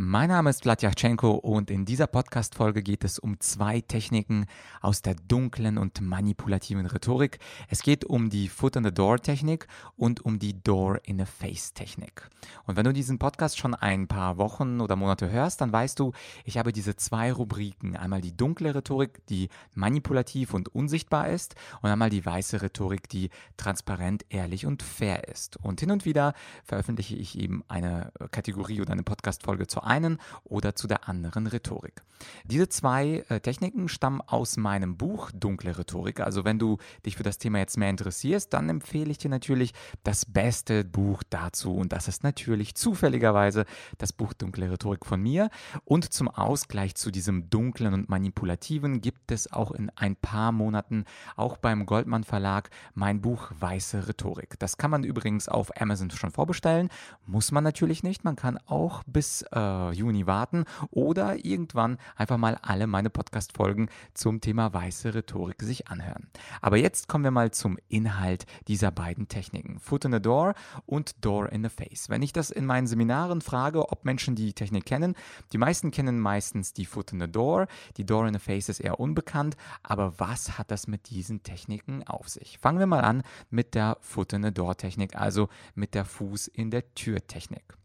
Mein Name ist Vladyachenko und in dieser Podcast-Folge geht es um zwei Techniken aus der dunklen und manipulativen Rhetorik. Es geht um die Foot in the Door-Technik und um die Door in the Face-Technik. Und wenn du diesen Podcast schon ein paar Wochen oder Monate hörst, dann weißt du, ich habe diese zwei Rubriken. Einmal die dunkle Rhetorik, die manipulativ und unsichtbar ist und einmal die weiße Rhetorik, die transparent, ehrlich und fair ist. Und hin und wieder veröffentliche ich eben eine Kategorie oder eine Podcast-Folge zur einen oder zu der anderen Rhetorik. Diese zwei äh, Techniken stammen aus meinem Buch Dunkle Rhetorik. Also wenn du dich für das Thema jetzt mehr interessierst, dann empfehle ich dir natürlich das beste Buch dazu. Und das ist natürlich zufälligerweise das Buch Dunkle Rhetorik von mir. Und zum Ausgleich zu diesem dunklen und manipulativen gibt es auch in ein paar Monaten auch beim Goldmann Verlag mein Buch Weiße Rhetorik. Das kann man übrigens auf Amazon schon vorbestellen. Muss man natürlich nicht. Man kann auch bis äh, Juni warten oder irgendwann einfach mal alle meine Podcast-Folgen zum Thema weiße Rhetorik sich anhören. Aber jetzt kommen wir mal zum Inhalt dieser beiden Techniken. Foot in the Door und Door in the Face. Wenn ich das in meinen Seminaren frage, ob Menschen die Technik kennen, die meisten kennen meistens die Foot in the Door. Die Door in the Face ist eher unbekannt. Aber was hat das mit diesen Techniken auf sich? Fangen wir mal an mit der Foot in the Door Technik, also mit der Fuß in der Tür Technik.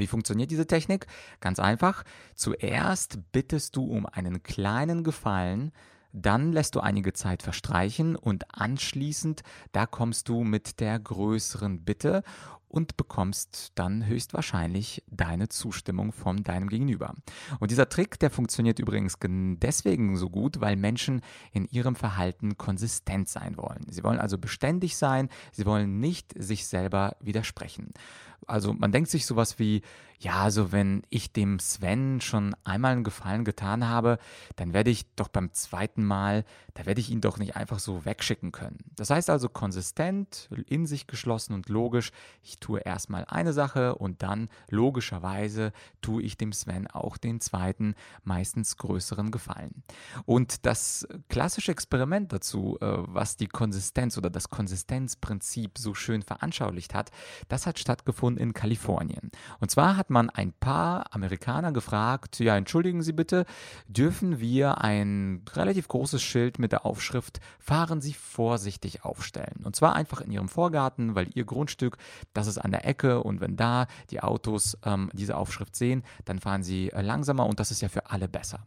Wie funktioniert diese Technik? Ganz einfach. Zuerst bittest du um einen kleinen Gefallen, dann lässt du einige Zeit verstreichen und anschließend, da kommst du mit der größeren Bitte und bekommst dann höchstwahrscheinlich deine Zustimmung von deinem Gegenüber. Und dieser Trick, der funktioniert übrigens deswegen so gut, weil Menschen in ihrem Verhalten konsistent sein wollen. Sie wollen also beständig sein, sie wollen nicht sich selber widersprechen. Also man denkt sich sowas wie, ja, also wenn ich dem Sven schon einmal einen Gefallen getan habe, dann werde ich doch beim zweiten Mal, da werde ich ihn doch nicht einfach so wegschicken können. Das heißt also konsistent, in sich geschlossen und logisch. Ich tue erstmal eine Sache und dann logischerweise tue ich dem Sven auch den zweiten, meistens größeren Gefallen. Und das klassische Experiment dazu, äh, was die Konsistenz oder das Konsistenzprinzip so schön veranschaulicht hat, das hat stattgefunden in Kalifornien. Und zwar hat man ein paar Amerikaner gefragt, ja, entschuldigen Sie bitte, dürfen wir ein relativ großes Schild mit der Aufschrift Fahren Sie vorsichtig aufstellen? Und zwar einfach in Ihrem Vorgarten, weil Ihr Grundstück, das ist an der Ecke und wenn da die Autos ähm, diese Aufschrift sehen, dann fahren sie äh, langsamer und das ist ja für alle besser.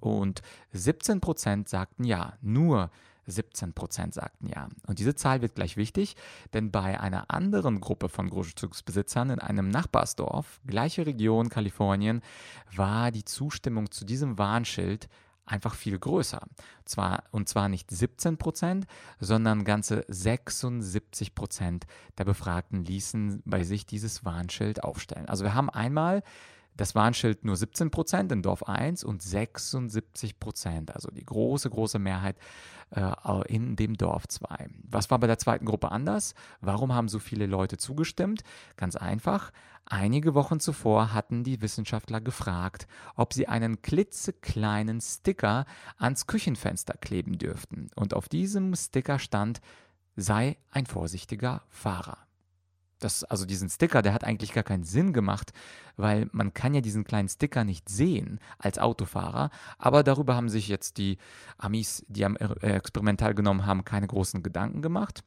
Und 17 Prozent sagten ja, nur 17 Prozent sagten ja. Und diese Zahl wird gleich wichtig, denn bei einer anderen Gruppe von Grundstücksbesitzern in einem Nachbarsdorf, gleiche Region Kalifornien, war die Zustimmung zu diesem Warnschild einfach viel größer. Zwar, und zwar nicht 17 Prozent, sondern ganze 76 Prozent der Befragten ließen bei sich dieses Warnschild aufstellen. Also wir haben einmal das Warnschild nur 17 Prozent in Dorf 1 und 76 Prozent, also die große, große Mehrheit äh, in dem Dorf 2. Was war bei der zweiten Gruppe anders? Warum haben so viele Leute zugestimmt? Ganz einfach. Einige Wochen zuvor hatten die Wissenschaftler gefragt, ob sie einen klitzekleinen Sticker ans Küchenfenster kleben dürften. Und auf diesem Sticker stand, sei ein vorsichtiger Fahrer. Das, also diesen Sticker, der hat eigentlich gar keinen Sinn gemacht, weil man kann ja diesen kleinen Sticker nicht sehen als Autofahrer. Aber darüber haben sich jetzt die Amis, die am äh, Experiment teilgenommen haben, keine großen Gedanken gemacht.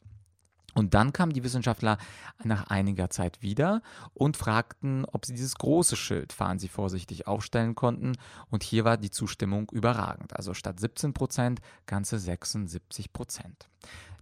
Und dann kamen die Wissenschaftler nach einiger Zeit wieder und fragten, ob sie dieses große Schild fahren Sie vorsichtig aufstellen konnten. Und hier war die Zustimmung überragend. Also statt 17 Prozent ganze 76 Prozent.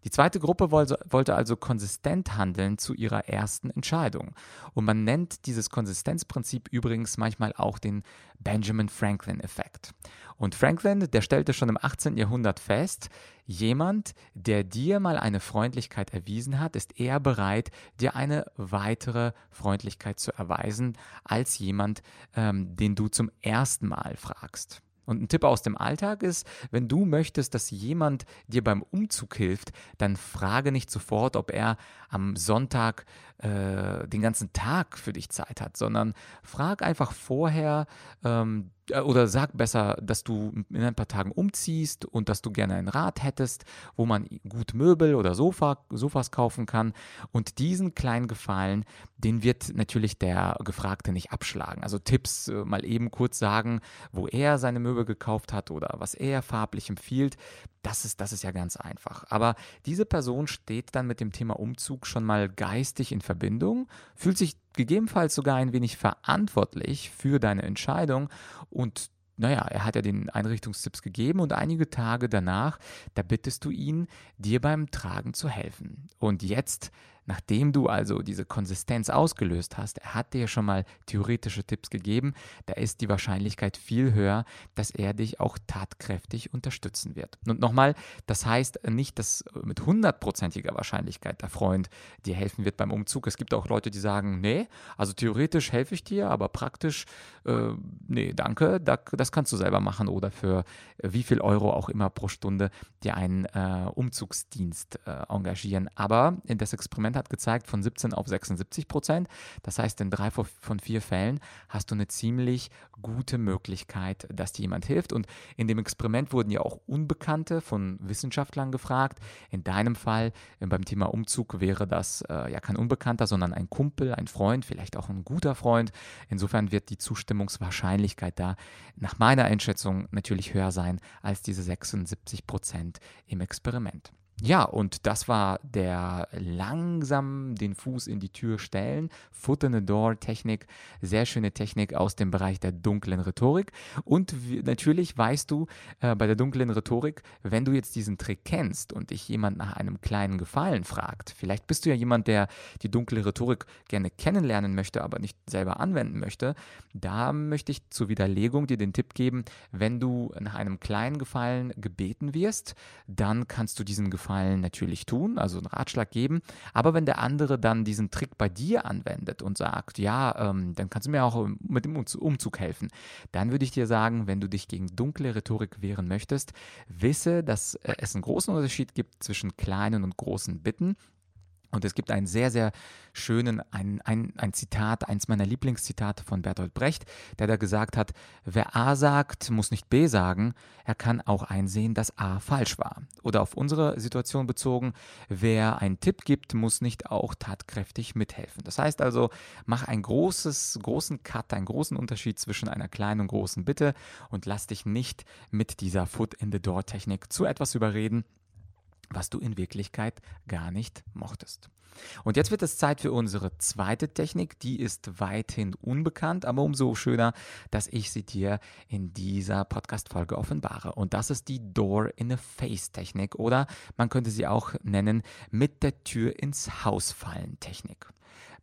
Die zweite Gruppe wollte also konsistent handeln zu ihrer ersten Entscheidung. Und man nennt dieses Konsistenzprinzip übrigens manchmal auch den Benjamin Franklin-Effekt. Und Franklin, der stellte schon im 18. Jahrhundert fest, jemand, der dir mal eine Freundlichkeit erwiesen hat, ist eher bereit, dir eine weitere Freundlichkeit zu erweisen, als jemand, ähm, den du zum ersten Mal fragst. Und ein Tipp aus dem Alltag ist, wenn du möchtest, dass jemand dir beim Umzug hilft, dann frage nicht sofort, ob er am Sonntag äh, den ganzen Tag für dich Zeit hat, sondern frag einfach vorher, ähm, äh, oder sag besser, dass du in ein paar Tagen umziehst und dass du gerne ein Rad hättest, wo man gut Möbel oder Sofa, Sofas kaufen kann. Und diesen kleinen Gefallen, den wird natürlich der Gefragte nicht abschlagen. Also Tipps äh, mal eben kurz sagen, wo er seine Möbel gekauft hat oder was er farblich empfiehlt. Das ist, das ist ja ganz einfach. Aber diese Person steht dann mit dem Thema Umzug schon mal geistig in Verbindung, fühlt sich gegebenenfalls sogar ein wenig verantwortlich für deine Entscheidung und naja, er hat ja den Einrichtungstipps gegeben und einige Tage danach, da bittest du ihn, dir beim Tragen zu helfen. Und jetzt Nachdem du also diese Konsistenz ausgelöst hast, er hat dir schon mal theoretische Tipps gegeben, da ist die Wahrscheinlichkeit viel höher, dass er dich auch tatkräftig unterstützen wird. Und nochmal, das heißt nicht, dass mit hundertprozentiger Wahrscheinlichkeit der Freund dir helfen wird beim Umzug. Es gibt auch Leute, die sagen, nee, also theoretisch helfe ich dir, aber praktisch, äh, nee, danke, das kannst du selber machen oder für wie viel Euro auch immer pro Stunde dir einen äh, Umzugsdienst äh, engagieren. Aber in das Experiment hat gezeigt von 17 auf 76 Prozent. Das heißt, in drei von vier Fällen hast du eine ziemlich gute Möglichkeit, dass dir jemand hilft. Und in dem Experiment wurden ja auch Unbekannte von Wissenschaftlern gefragt. In deinem Fall äh, beim Thema Umzug wäre das äh, ja kein Unbekannter, sondern ein Kumpel, ein Freund, vielleicht auch ein guter Freund. Insofern wird die Zustimmungswahrscheinlichkeit da nach meiner Einschätzung natürlich höher sein als diese 76 Prozent im Experiment. Ja, und das war der langsam den Fuß in die Tür stellen, Foot in the Door Technik, sehr schöne Technik aus dem Bereich der dunklen Rhetorik. Und natürlich weißt du äh, bei der dunklen Rhetorik, wenn du jetzt diesen Trick kennst und dich jemand nach einem kleinen Gefallen fragt, vielleicht bist du ja jemand, der die dunkle Rhetorik gerne kennenlernen möchte, aber nicht selber anwenden möchte, da möchte ich zur Widerlegung dir den Tipp geben, wenn du nach einem kleinen Gefallen gebeten wirst, dann kannst du diesen Gefallen Gefallen natürlich tun, also einen Ratschlag geben. Aber wenn der andere dann diesen Trick bei dir anwendet und sagt, ja, ähm, dann kannst du mir auch mit dem Umzug helfen, dann würde ich dir sagen, wenn du dich gegen dunkle Rhetorik wehren möchtest, wisse, dass äh, es einen großen Unterschied gibt zwischen kleinen und großen Bitten. Und es gibt einen sehr, sehr schönen, ein, ein, ein Zitat, eins meiner Lieblingszitate von Bertolt Brecht, der da gesagt hat, wer A sagt, muss nicht B sagen, er kann auch einsehen, dass A falsch war. Oder auf unsere Situation bezogen, wer einen Tipp gibt, muss nicht auch tatkräftig mithelfen. Das heißt also, mach einen großes, großen Cut, einen großen Unterschied zwischen einer kleinen und großen Bitte und lass dich nicht mit dieser Foot in the Door Technik zu etwas überreden, was du in Wirklichkeit gar nicht mochtest. Und jetzt wird es Zeit für unsere zweite Technik. Die ist weithin unbekannt, aber umso schöner, dass ich sie dir in dieser Podcast-Folge offenbare. Und das ist die Door in a Face Technik oder man könnte sie auch nennen mit der Tür ins Haus fallen Technik.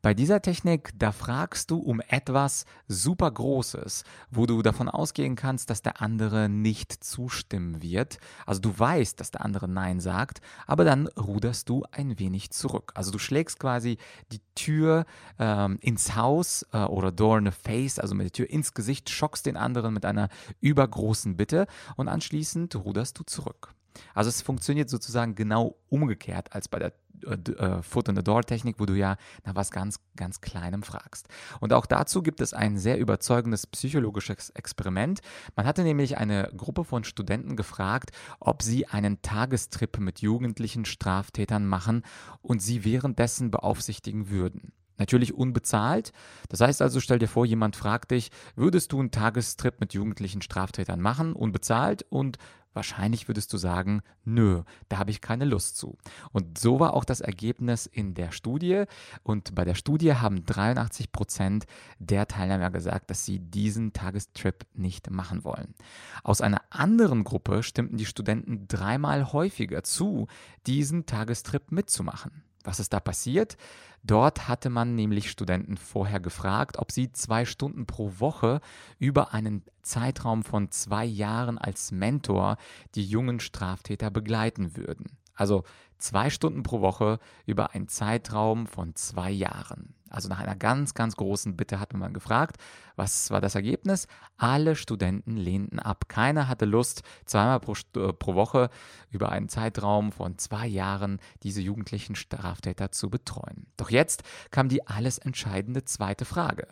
Bei dieser Technik, da fragst du um etwas super Großes, wo du davon ausgehen kannst, dass der andere nicht zustimmen wird. Also du weißt, dass der andere Nein sagt, aber dann ruderst du ein wenig zurück. Also du schlägst quasi die Tür ähm, ins Haus äh, oder Door in the Face, also mit der Tür ins Gesicht, schockst den anderen mit einer übergroßen Bitte und anschließend ruderst du zurück. Also es funktioniert sozusagen genau umgekehrt als bei der äh, äh, Foot in the Door Technik, wo du ja nach was ganz, ganz Kleinem fragst. Und auch dazu gibt es ein sehr überzeugendes psychologisches Experiment. Man hatte nämlich eine Gruppe von Studenten gefragt, ob sie einen Tagestrip mit jugendlichen Straftätern machen und sie währenddessen beaufsichtigen würden. Natürlich unbezahlt. Das heißt also, stell dir vor, jemand fragt dich, würdest du einen Tagestrip mit jugendlichen Straftätern machen, unbezahlt? Und Wahrscheinlich würdest du sagen, nö, da habe ich keine Lust zu. Und so war auch das Ergebnis in der Studie. Und bei der Studie haben 83 Prozent der Teilnehmer gesagt, dass sie diesen Tagestrip nicht machen wollen. Aus einer anderen Gruppe stimmten die Studenten dreimal häufiger zu, diesen Tagestrip mitzumachen. Was ist da passiert? Dort hatte man nämlich Studenten vorher gefragt, ob sie zwei Stunden pro Woche über einen Zeitraum von zwei Jahren als Mentor die jungen Straftäter begleiten würden. Also zwei Stunden pro Woche über einen Zeitraum von zwei Jahren. Also nach einer ganz, ganz großen Bitte hat man gefragt, was war das Ergebnis? Alle Studenten lehnten ab. Keiner hatte Lust, zweimal pro, äh, pro Woche über einen Zeitraum von zwei Jahren diese jugendlichen Straftäter zu betreuen. Doch jetzt kam die alles entscheidende zweite Frage.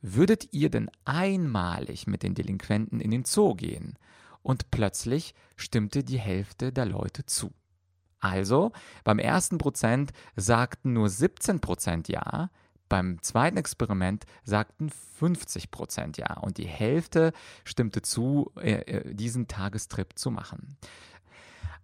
würdet ihr denn einmalig mit den Delinquenten in den Zoo gehen? Und plötzlich stimmte die Hälfte der Leute zu. Also, beim ersten Prozent sagten nur 17 Prozent ja, beim zweiten Experiment sagten 50 Prozent ja und die Hälfte stimmte zu, äh, äh diesen Tagestrip zu machen.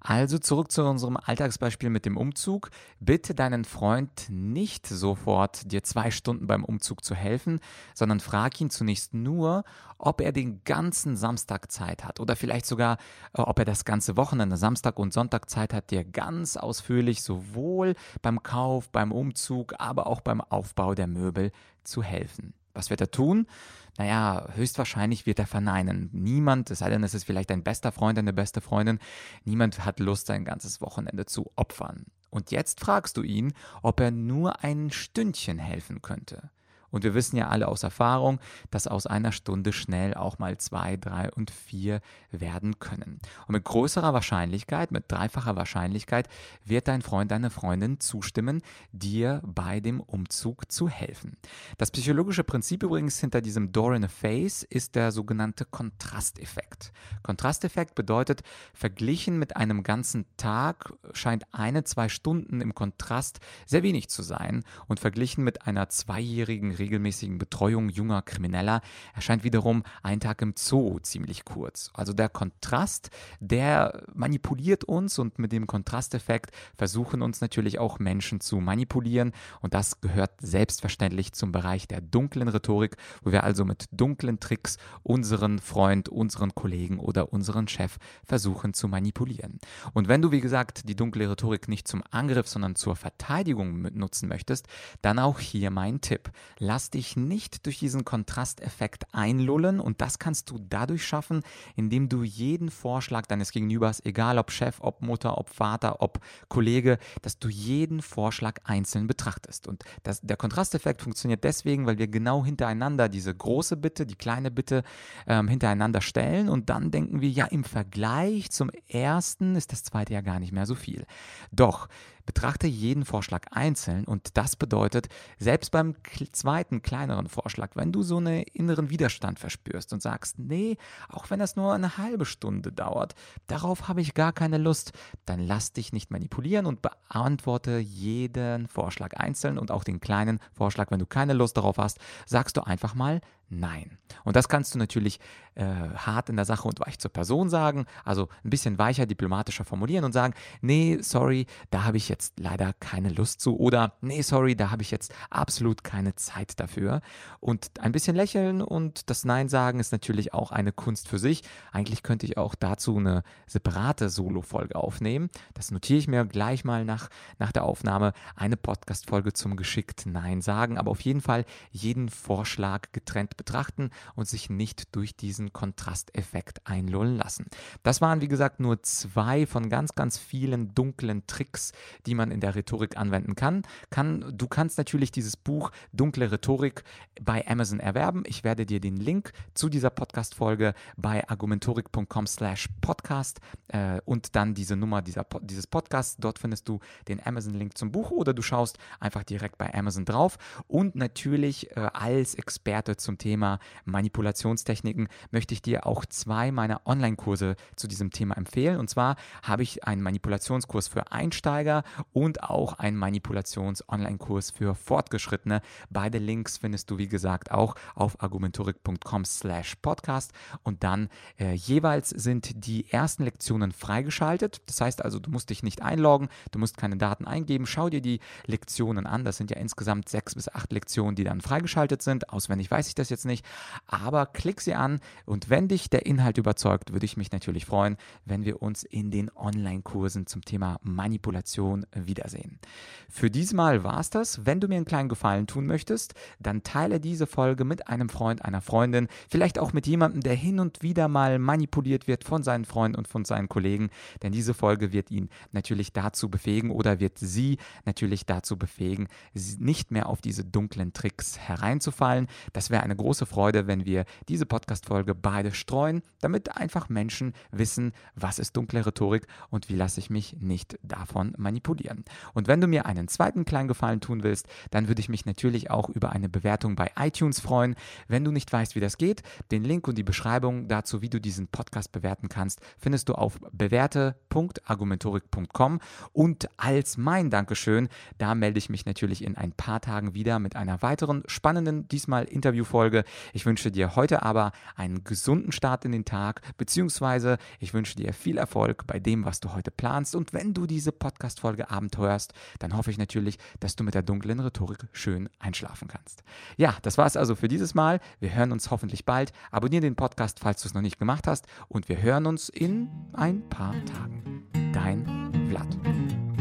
Also zurück zu unserem Alltagsbeispiel mit dem Umzug. Bitte deinen Freund nicht sofort dir zwei Stunden beim Umzug zu helfen, sondern frag ihn zunächst nur, ob er den ganzen Samstag Zeit hat oder vielleicht sogar, äh, ob er das ganze Wochenende, Samstag und Sonntag Zeit hat, dir ganz ausführlich sowohl beim Kauf, beim Umzug, aber auch beim Aufbau der Möbel zu helfen. Was wird er tun? Naja, höchstwahrscheinlich wird er verneinen. Niemand, es sei denn, es ist vielleicht ein bester Freund, eine beste Freundin, niemand hat Lust, sein ganzes Wochenende zu opfern. Und jetzt fragst du ihn, ob er nur ein Stündchen helfen könnte. Und wir wissen ja alle aus Erfahrung, dass aus einer Stunde schnell auch mal zwei, drei und vier werden können. Und mit größerer Wahrscheinlichkeit, mit dreifacher Wahrscheinlichkeit, wird dein Freund, deine Freundin zustimmen, dir bei dem Umzug zu helfen. Das psychologische Prinzip übrigens hinter diesem Door in a Face ist der sogenannte Kontrasteffekt. Kontrasteffekt bedeutet, verglichen mit einem ganzen Tag scheint eine, zwei Stunden im Kontrast sehr wenig zu sein und verglichen mit einer zweijährigen regelmäßigen Betreuung junger Krimineller erscheint wiederum ein Tag im Zoo ziemlich kurz. Also der Kontrast, der manipuliert uns und mit dem Kontrasteffekt versuchen uns natürlich auch Menschen zu manipulieren und das gehört selbstverständlich zum Bereich der dunklen Rhetorik, wo wir also mit dunklen Tricks unseren Freund, unseren Kollegen oder unseren Chef versuchen zu manipulieren. Und wenn du, wie gesagt, die dunkle Rhetorik nicht zum Angriff, sondern zur Verteidigung nutzen möchtest, dann auch hier mein Tipp. Lass dich nicht durch diesen Kontrasteffekt einlullen und das kannst du dadurch schaffen, indem du jeden Vorschlag deines Gegenübers, egal ob Chef, ob Mutter, ob Vater, ob Kollege, dass du jeden Vorschlag einzeln betrachtest. Und das, der Kontrasteffekt funktioniert deswegen, weil wir genau hintereinander diese große Bitte, die kleine Bitte ähm, hintereinander stellen und dann denken wir, ja, im Vergleich zum ersten ist das zweite ja gar nicht mehr so viel. Doch Betrachte jeden Vorschlag einzeln und das bedeutet, selbst beim zweiten kleineren Vorschlag, wenn du so einen inneren Widerstand verspürst und sagst, nee, auch wenn das nur eine halbe Stunde dauert, darauf habe ich gar keine Lust, dann lass dich nicht manipulieren und beantworte jeden Vorschlag einzeln und auch den kleinen Vorschlag, wenn du keine Lust darauf hast, sagst du einfach mal Nein. Und das kannst du natürlich äh, hart in der Sache und weich zur Person sagen, also ein bisschen weicher, diplomatischer formulieren und sagen, nee, sorry, da habe ich jetzt leider keine Lust zu oder nee, sorry, da habe ich jetzt absolut keine Zeit dafür. Und ein bisschen lächeln und das Nein sagen ist natürlich auch eine Kunst für sich. Eigentlich könnte ich auch dazu eine separate Solo-Folge aufnehmen. Das notiere ich mir gleich mal nach, nach der Aufnahme. Eine Podcast-Folge zum geschickt Nein sagen, aber auf jeden Fall jeden Vorschlag getrennt betrachten und sich nicht durch diesen Kontrasteffekt einlullen lassen. Das waren, wie gesagt, nur zwei von ganz, ganz vielen dunklen Tricks, die man in der Rhetorik anwenden kann. kann du kannst natürlich dieses Buch Dunkle Rhetorik bei Amazon erwerben. Ich werde dir den Link zu dieser Podcast-Folge bei argumentorik.com slash podcast äh, und dann diese Nummer dieser, dieses Podcasts. Dort findest du den Amazon-Link zum Buch oder du schaust einfach direkt bei Amazon drauf. Und natürlich äh, als Experte zum Thema Manipulationstechniken möchte ich dir auch zwei meiner Online-Kurse zu diesem Thema empfehlen. Und zwar habe ich einen Manipulationskurs für Einsteiger und auch einen Manipulations-Online-Kurs für Fortgeschrittene. Beide Links findest du, wie gesagt, auch auf argumentorik.com slash podcast. Und dann äh, jeweils sind die ersten Lektionen freigeschaltet. Das heißt also, du musst dich nicht einloggen, du musst keine Daten eingeben. Schau dir die Lektionen an. Das sind ja insgesamt sechs bis acht Lektionen, die dann freigeschaltet sind. Auswendig weiß ich das jetzt nicht, aber klick sie an und wenn dich der Inhalt überzeugt, würde ich mich natürlich freuen, wenn wir uns in den Online-Kursen zum Thema Manipulation wiedersehen. Für diesmal war es das. Wenn du mir einen kleinen Gefallen tun möchtest, dann teile diese Folge mit einem Freund, einer Freundin, vielleicht auch mit jemandem, der hin und wieder mal manipuliert wird von seinen Freunden und von seinen Kollegen, denn diese Folge wird ihn natürlich dazu befähigen oder wird sie natürlich dazu befähigen, nicht mehr auf diese dunklen Tricks hereinzufallen. Das wäre eine große Freude, wenn wir diese Podcast-Folge beide streuen, damit einfach Menschen wissen, was ist dunkle Rhetorik und wie lasse ich mich nicht davon manipulieren. Und wenn du mir einen zweiten kleinen Gefallen tun willst, dann würde ich mich natürlich auch über eine Bewertung bei iTunes freuen. Wenn du nicht weißt, wie das geht, den Link und die Beschreibung dazu, wie du diesen Podcast bewerten kannst, findest du auf bewerte.argumentorik.com und als mein Dankeschön, da melde ich mich natürlich in ein paar Tagen wieder mit einer weiteren spannenden, diesmal Interviewfolge. Ich wünsche dir heute aber einen gesunden Start in den Tag, beziehungsweise ich wünsche dir viel Erfolg bei dem, was du heute planst. Und wenn du diese Podcast-Folge abenteuerst, dann hoffe ich natürlich, dass du mit der dunklen Rhetorik schön einschlafen kannst. Ja, das war es also für dieses Mal. Wir hören uns hoffentlich bald. Abonniere den Podcast, falls du es noch nicht gemacht hast. Und wir hören uns in ein paar Tagen. Dein Vlad.